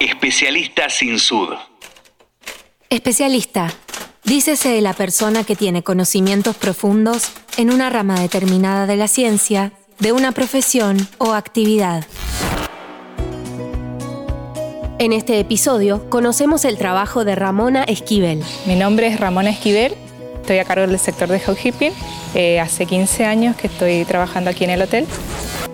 Especialista sin sud. Especialista. Dícese de la persona que tiene conocimientos profundos en una rama determinada de la ciencia, de una profesión o actividad. En este episodio conocemos el trabajo de Ramona Esquivel. Mi nombre es Ramona Esquivel, estoy a cargo del sector de housekeeping. Eh, hace 15 años que estoy trabajando aquí en el hotel.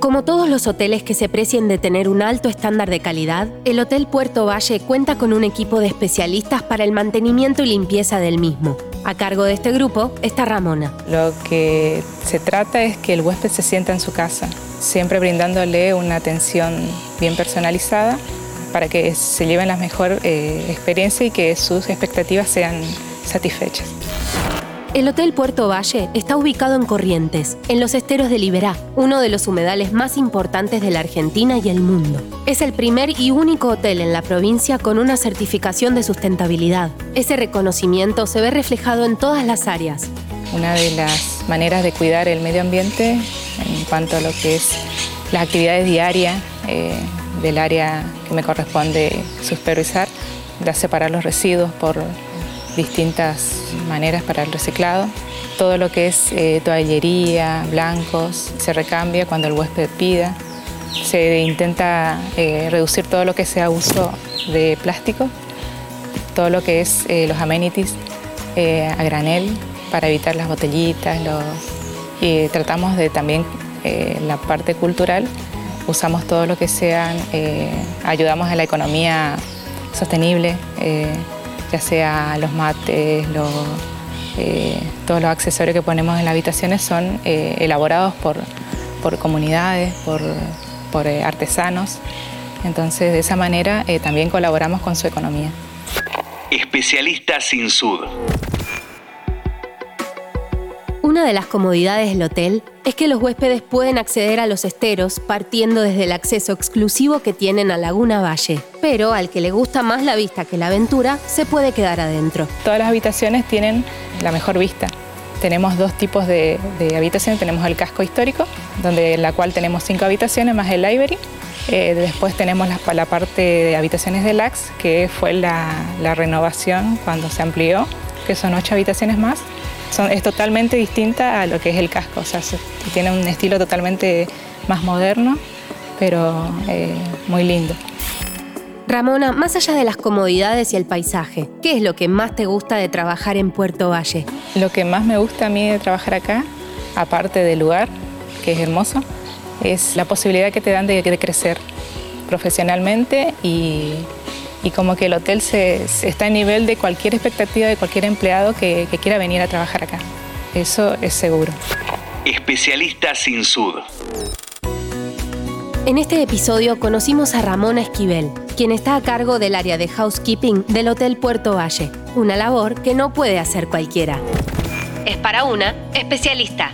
Como todos los hoteles que se precien de tener un alto estándar de calidad, el Hotel Puerto Valle cuenta con un equipo de especialistas para el mantenimiento y limpieza del mismo. A cargo de este grupo está Ramona. Lo que se trata es que el huésped se sienta en su casa, siempre brindándole una atención bien personalizada para que se lleven la mejor eh, experiencia y que sus expectativas sean satisfechas. El Hotel Puerto Valle está ubicado en Corrientes, en los esteros de Liberá, uno de los humedales más importantes de la Argentina y el mundo. Es el primer y único hotel en la provincia con una certificación de sustentabilidad. Ese reconocimiento se ve reflejado en todas las áreas. Una de las maneras de cuidar el medio ambiente en cuanto a lo que es las actividades diarias eh, del área que me corresponde supervisar, de separar los residuos por distintas maneras para el reciclado. Todo lo que es eh, toallería, blancos, se recambia cuando el huésped pida. Se intenta eh, reducir todo lo que sea uso de plástico, todo lo que es eh, los amenities a granel para evitar las botellitas. y tratamos de también la parte cultural, usamos todo lo que sean, ayudamos a la economía sostenible ya sea los mates, eh, todos los accesorios que ponemos en las habitaciones son eh, elaborados por, comunidades, por, eh, artesanos. Entonces, de esa manera también colaboramos con su economía. Especialista sin sud. Una de las comodidades del hotel es que los huéspedes pueden acceder a los esteros partiendo desde el acceso exclusivo que tienen a Laguna Valle. Pero al que le gusta más la vista que la aventura, se puede quedar adentro. Todas las habitaciones tienen la mejor vista. Tenemos dos tipos de, habitaciones. Tenemos el casco histórico, donde en la cual tenemos cinco habitaciones más el library. Eh, después tenemos la, parte de habitaciones deluxe, que fue la, la renovación cuando se amplió, que son ocho habitaciones más es totalmente distinta a lo que es el casco, o sea, tiene un estilo totalmente más moderno, pero eh, muy lindo. Ramona, más allá de las comodidades y el paisaje, ¿qué es lo que más te gusta de trabajar en Puerto Valle? Lo que más me gusta a mí de trabajar acá, aparte del lugar, que es hermoso, es la posibilidad que te dan de crecer profesionalmente y y como que el hotel se, está a nivel de cualquier expectativa de cualquier empleado que, que quiera venir a trabajar acá. Eso es seguro. Especialista sin sud. En este episodio conocimos a Ramona Esquivel, quien está a cargo del área de housekeeping del Hotel Puerto Valle, una labor que no puede hacer cualquiera. Es para una especialista.